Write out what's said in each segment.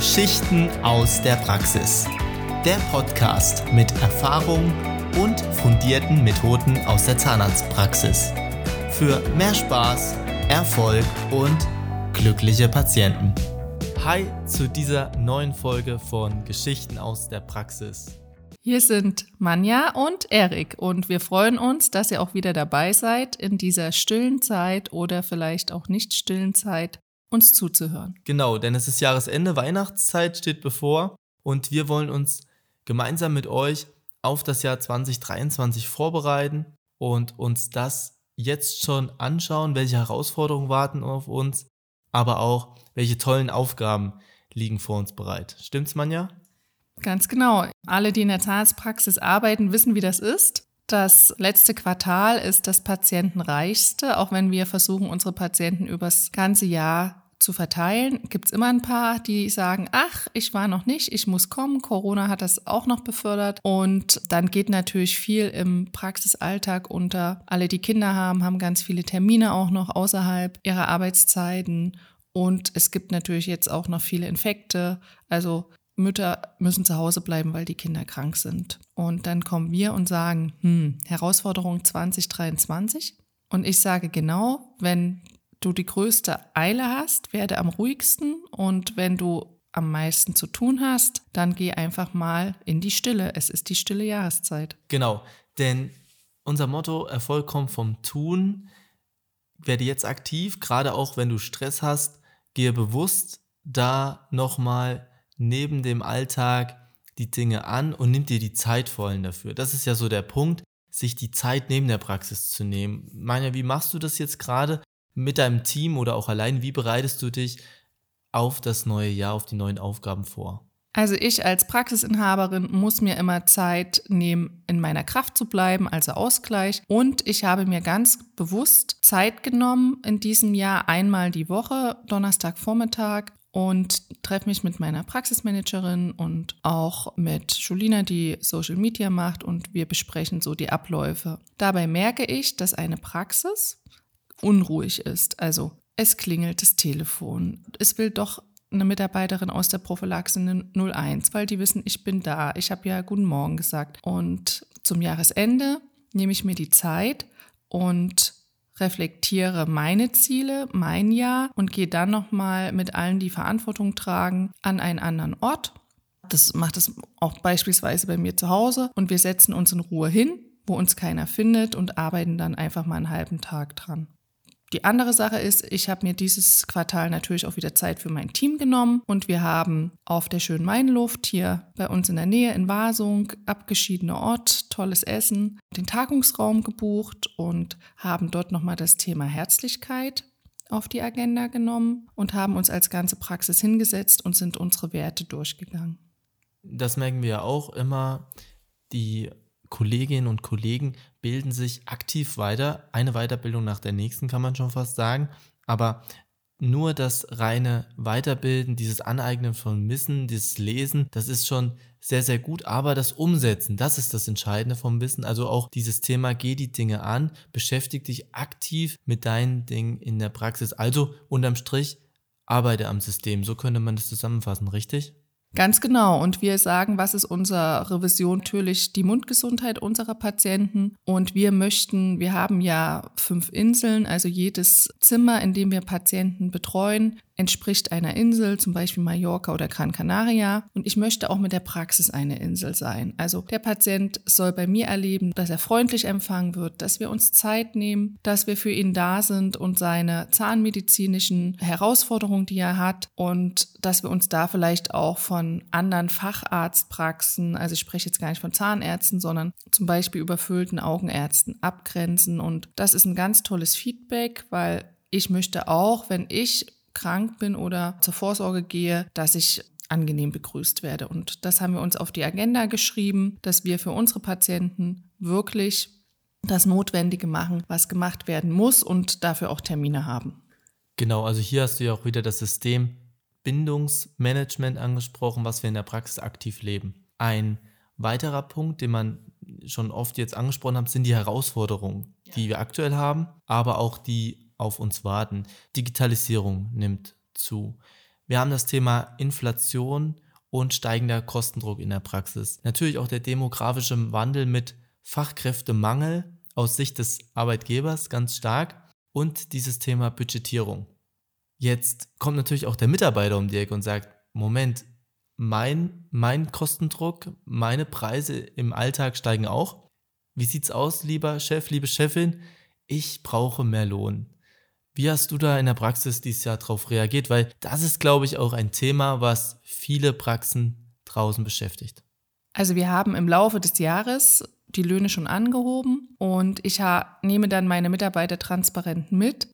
Geschichten aus der Praxis. Der Podcast mit Erfahrung und fundierten Methoden aus der Zahnarztpraxis. Für mehr Spaß, Erfolg und glückliche Patienten. Hi zu dieser neuen Folge von Geschichten aus der Praxis. Hier sind Manja und Erik und wir freuen uns, dass ihr auch wieder dabei seid in dieser stillen Zeit oder vielleicht auch nicht stillen Zeit uns zuzuhören. Genau, denn es ist Jahresende, Weihnachtszeit steht bevor und wir wollen uns gemeinsam mit euch auf das Jahr 2023 vorbereiten und uns das jetzt schon anschauen, welche Herausforderungen warten auf uns, aber auch welche tollen Aufgaben liegen vor uns bereit. Stimmt's, Manja? Ganz genau. Alle, die in der Zahnarztpraxis arbeiten, wissen, wie das ist. Das letzte Quartal ist das patientenreichste, auch wenn wir versuchen, unsere Patienten übers ganze Jahr zu verteilen, gibt es immer ein paar, die sagen, ach, ich war noch nicht, ich muss kommen. Corona hat das auch noch befördert. Und dann geht natürlich viel im Praxisalltag unter. Alle, die Kinder haben, haben ganz viele Termine auch noch außerhalb ihrer Arbeitszeiten. Und es gibt natürlich jetzt auch noch viele Infekte. Also Mütter müssen zu Hause bleiben, weil die Kinder krank sind. Und dann kommen wir und sagen, hm, Herausforderung 2023. Und ich sage genau, wenn du die größte Eile hast, werde am ruhigsten und wenn du am meisten zu tun hast, dann geh einfach mal in die Stille. Es ist die stille Jahreszeit. Genau, denn unser Motto Erfolg kommt vom Tun. Werde jetzt aktiv, gerade auch wenn du Stress hast, gehe bewusst da nochmal neben dem Alltag die Dinge an und nimm dir die Zeit vor allem dafür. Das ist ja so der Punkt, sich die Zeit neben der Praxis zu nehmen. Meine, wie machst du das jetzt gerade? mit deinem Team oder auch allein, wie bereitest du dich auf das neue Jahr, auf die neuen Aufgaben vor? Also ich als Praxisinhaberin muss mir immer Zeit nehmen, in meiner Kraft zu bleiben, also Ausgleich. Und ich habe mir ganz bewusst Zeit genommen in diesem Jahr einmal die Woche, Donnerstagvormittag, und treffe mich mit meiner Praxismanagerin und auch mit Julina, die Social Media macht und wir besprechen so die Abläufe. Dabei merke ich, dass eine Praxis unruhig ist. Also es klingelt das Telefon. Es will doch eine Mitarbeiterin aus der Prophylaxe eine 01, weil die wissen, ich bin da. Ich habe ja guten Morgen gesagt. Und zum Jahresende nehme ich mir die Zeit und reflektiere meine Ziele, mein Jahr und gehe dann nochmal mit allen, die Verantwortung tragen, an einen anderen Ort. Das macht es auch beispielsweise bei mir zu Hause und wir setzen uns in Ruhe hin, wo uns keiner findet und arbeiten dann einfach mal einen halben Tag dran. Die andere Sache ist, ich habe mir dieses Quartal natürlich auch wieder Zeit für mein Team genommen und wir haben auf der schönen Mainluft hier bei uns in der Nähe in Wasung, abgeschiedener Ort, tolles Essen, den Tagungsraum gebucht und haben dort nochmal das Thema Herzlichkeit auf die Agenda genommen und haben uns als ganze Praxis hingesetzt und sind unsere Werte durchgegangen. Das merken wir ja auch immer. Die Kolleginnen und Kollegen bilden sich aktiv weiter. Eine Weiterbildung nach der nächsten kann man schon fast sagen. Aber nur das reine Weiterbilden, dieses Aneignen von Wissen, dieses Lesen, das ist schon sehr, sehr gut. Aber das Umsetzen, das ist das Entscheidende vom Wissen. Also auch dieses Thema, geh die Dinge an, beschäftige dich aktiv mit deinen Dingen in der Praxis. Also unterm Strich, arbeite am System. So könnte man das zusammenfassen, richtig? Ganz genau. Und wir sagen, was ist unsere Vision? Natürlich die Mundgesundheit unserer Patienten. Und wir möchten, wir haben ja fünf Inseln, also jedes Zimmer, in dem wir Patienten betreuen, entspricht einer Insel, zum Beispiel Mallorca oder Gran Canaria. Und ich möchte auch mit der Praxis eine Insel sein. Also der Patient soll bei mir erleben, dass er freundlich empfangen wird, dass wir uns Zeit nehmen, dass wir für ihn da sind und seine zahnmedizinischen Herausforderungen, die er hat, und dass wir uns da vielleicht auch von anderen Facharztpraxen, also ich spreche jetzt gar nicht von Zahnärzten, sondern zum Beispiel überfüllten Augenärzten abgrenzen. Und das ist ein ganz tolles Feedback, weil ich möchte auch, wenn ich krank bin oder zur Vorsorge gehe, dass ich angenehm begrüßt werde. Und das haben wir uns auf die Agenda geschrieben, dass wir für unsere Patienten wirklich das Notwendige machen, was gemacht werden muss und dafür auch Termine haben. Genau, also hier hast du ja auch wieder das System Bindungsmanagement angesprochen, was wir in der Praxis aktiv leben. Ein weiterer Punkt, den man schon oft jetzt angesprochen hat, sind die Herausforderungen, die wir aktuell haben, aber auch die auf uns warten. Digitalisierung nimmt zu. Wir haben das Thema Inflation und steigender Kostendruck in der Praxis. Natürlich auch der demografische Wandel mit Fachkräftemangel aus Sicht des Arbeitgebers ganz stark und dieses Thema Budgetierung. Jetzt kommt natürlich auch der Mitarbeiter um die Ecke und sagt, Moment, mein, mein Kostendruck, meine Preise im Alltag steigen auch. Wie sieht's aus, lieber Chef, liebe Chefin? Ich brauche mehr Lohn. Wie hast du da in der Praxis dieses Jahr darauf reagiert? Weil das ist, glaube ich, auch ein Thema, was viele Praxen draußen beschäftigt. Also wir haben im Laufe des Jahres die Löhne schon angehoben und ich nehme dann meine Mitarbeiter transparent mit.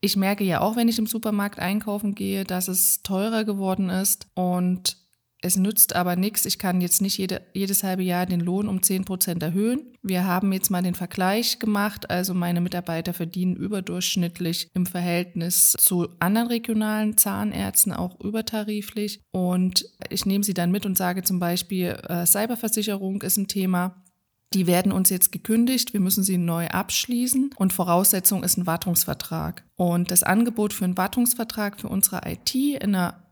Ich merke ja auch, wenn ich im Supermarkt einkaufen gehe, dass es teurer geworden ist und es nützt aber nichts. Ich kann jetzt nicht jede, jedes halbe Jahr den Lohn um 10 Prozent erhöhen. Wir haben jetzt mal den Vergleich gemacht. Also meine Mitarbeiter verdienen überdurchschnittlich im Verhältnis zu anderen regionalen Zahnärzten auch übertariflich. Und ich nehme sie dann mit und sage zum Beispiel, äh, Cyberversicherung ist ein Thema. Die werden uns jetzt gekündigt, wir müssen sie neu abschließen und Voraussetzung ist ein Wartungsvertrag. Und das Angebot für einen Wartungsvertrag für unsere IT in einer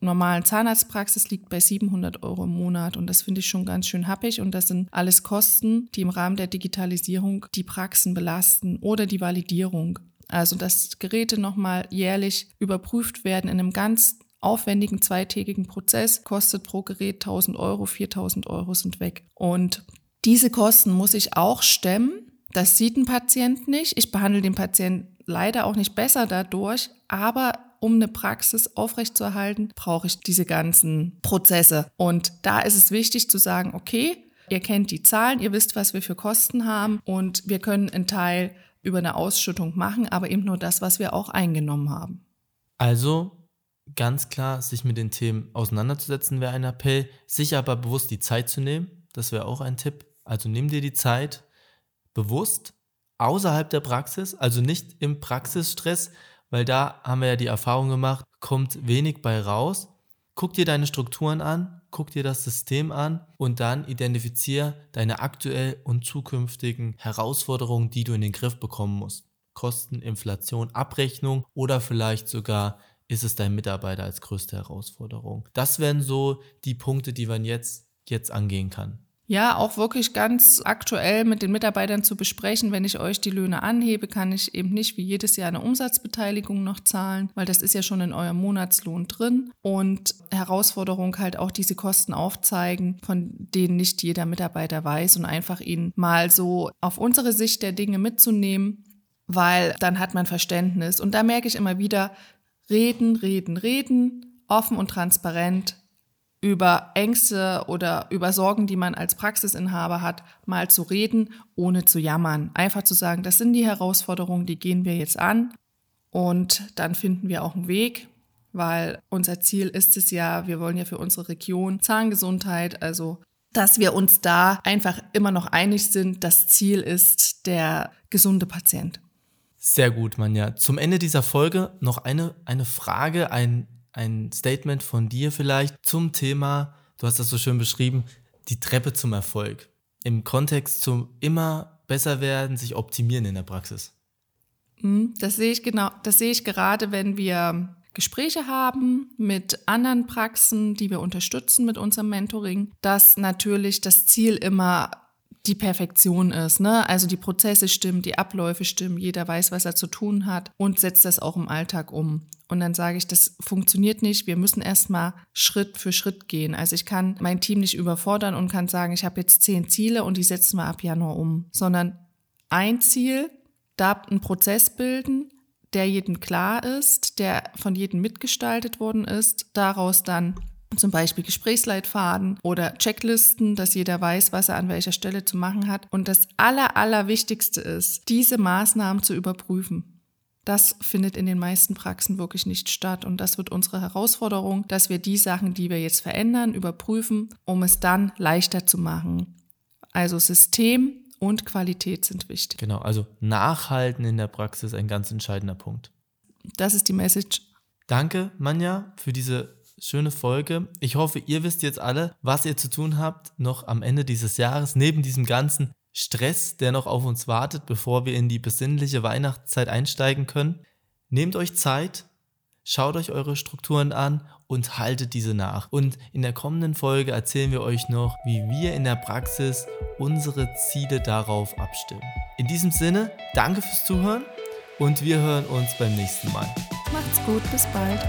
normalen Zahnarztpraxis liegt bei 700 Euro im Monat und das finde ich schon ganz schön happig und das sind alles Kosten, die im Rahmen der Digitalisierung die Praxen belasten oder die Validierung. Also dass Geräte nochmal jährlich überprüft werden in einem ganz aufwendigen zweitägigen Prozess, kostet pro Gerät 1000 Euro, 4000 Euro sind weg. Und diese Kosten muss ich auch stemmen. Das sieht ein Patient nicht. Ich behandle den Patienten leider auch nicht besser dadurch, aber um eine Praxis aufrechtzuerhalten, brauche ich diese ganzen Prozesse. Und da ist es wichtig zu sagen, okay, ihr kennt die Zahlen, ihr wisst, was wir für Kosten haben und wir können einen Teil über eine Ausschüttung machen, aber eben nur das, was wir auch eingenommen haben. Also ganz klar, sich mit den Themen auseinanderzusetzen wäre ein Appell, sich aber bewusst die Zeit zu nehmen, das wäre auch ein Tipp. Also nimm dir die Zeit bewusst außerhalb der Praxis, also nicht im Praxisstress, weil da haben wir ja die Erfahrung gemacht, kommt wenig bei raus. Guck dir deine Strukturen an, guck dir das System an und dann identifiziere deine aktuell und zukünftigen Herausforderungen, die du in den Griff bekommen musst. Kosten, Inflation, Abrechnung oder vielleicht sogar ist es dein Mitarbeiter als größte Herausforderung. Das wären so die Punkte, die man jetzt, jetzt angehen kann. Ja, auch wirklich ganz aktuell mit den Mitarbeitern zu besprechen. Wenn ich euch die Löhne anhebe, kann ich eben nicht wie jedes Jahr eine Umsatzbeteiligung noch zahlen, weil das ist ja schon in eurem Monatslohn drin. Und Herausforderung halt auch diese Kosten aufzeigen, von denen nicht jeder Mitarbeiter weiß und einfach ihn mal so auf unsere Sicht der Dinge mitzunehmen, weil dann hat man Verständnis. Und da merke ich immer wieder, reden, reden, reden, offen und transparent über Ängste oder über Sorgen, die man als Praxisinhaber hat, mal zu reden, ohne zu jammern. Einfach zu sagen, das sind die Herausforderungen, die gehen wir jetzt an und dann finden wir auch einen Weg, weil unser Ziel ist es ja, wir wollen ja für unsere Region Zahngesundheit, also dass wir uns da einfach immer noch einig sind, das Ziel ist der gesunde Patient. Sehr gut, Manja. Zum Ende dieser Folge noch eine, eine Frage, ein ein Statement von dir vielleicht zum Thema, du hast das so schön beschrieben, die Treppe zum Erfolg. Im Kontext zum immer besser werden, sich optimieren in der Praxis. Hm, das sehe ich genau, das sehe ich gerade, wenn wir Gespräche haben mit anderen Praxen, die wir unterstützen mit unserem Mentoring, dass natürlich das Ziel immer die Perfektion ist. Ne? Also die Prozesse stimmen, die Abläufe stimmen, jeder weiß, was er zu tun hat und setzt das auch im Alltag um. Und dann sage ich, das funktioniert nicht. Wir müssen erstmal Schritt für Schritt gehen. Also ich kann mein Team nicht überfordern und kann sagen, ich habe jetzt zehn Ziele und die setzen wir ab Januar um, sondern ein Ziel, da einen Prozess bilden, der jedem klar ist, der von jedem mitgestaltet worden ist, daraus dann zum Beispiel Gesprächsleitfaden oder Checklisten, dass jeder weiß, was er an welcher Stelle zu machen hat. Und das Aller, Allerwichtigste ist, diese Maßnahmen zu überprüfen. Das findet in den meisten Praxen wirklich nicht statt. Und das wird unsere Herausforderung, dass wir die Sachen, die wir jetzt verändern, überprüfen, um es dann leichter zu machen. Also System und Qualität sind wichtig. Genau, also Nachhalten in der Praxis ein ganz entscheidender Punkt. Das ist die Message. Danke, Manja, für diese schöne Folge. Ich hoffe, ihr wisst jetzt alle, was ihr zu tun habt, noch am Ende dieses Jahres, neben diesem ganzen Stress, der noch auf uns wartet, bevor wir in die besinnliche Weihnachtszeit einsteigen können. Nehmt euch Zeit, Schaut euch eure Strukturen an und haltet diese nach. Und in der kommenden Folge erzählen wir euch noch, wie wir in der Praxis unsere Ziele darauf abstimmen. In diesem Sinne, danke fürs Zuhören und wir hören uns beim nächsten Mal. Macht's gut, bis bald.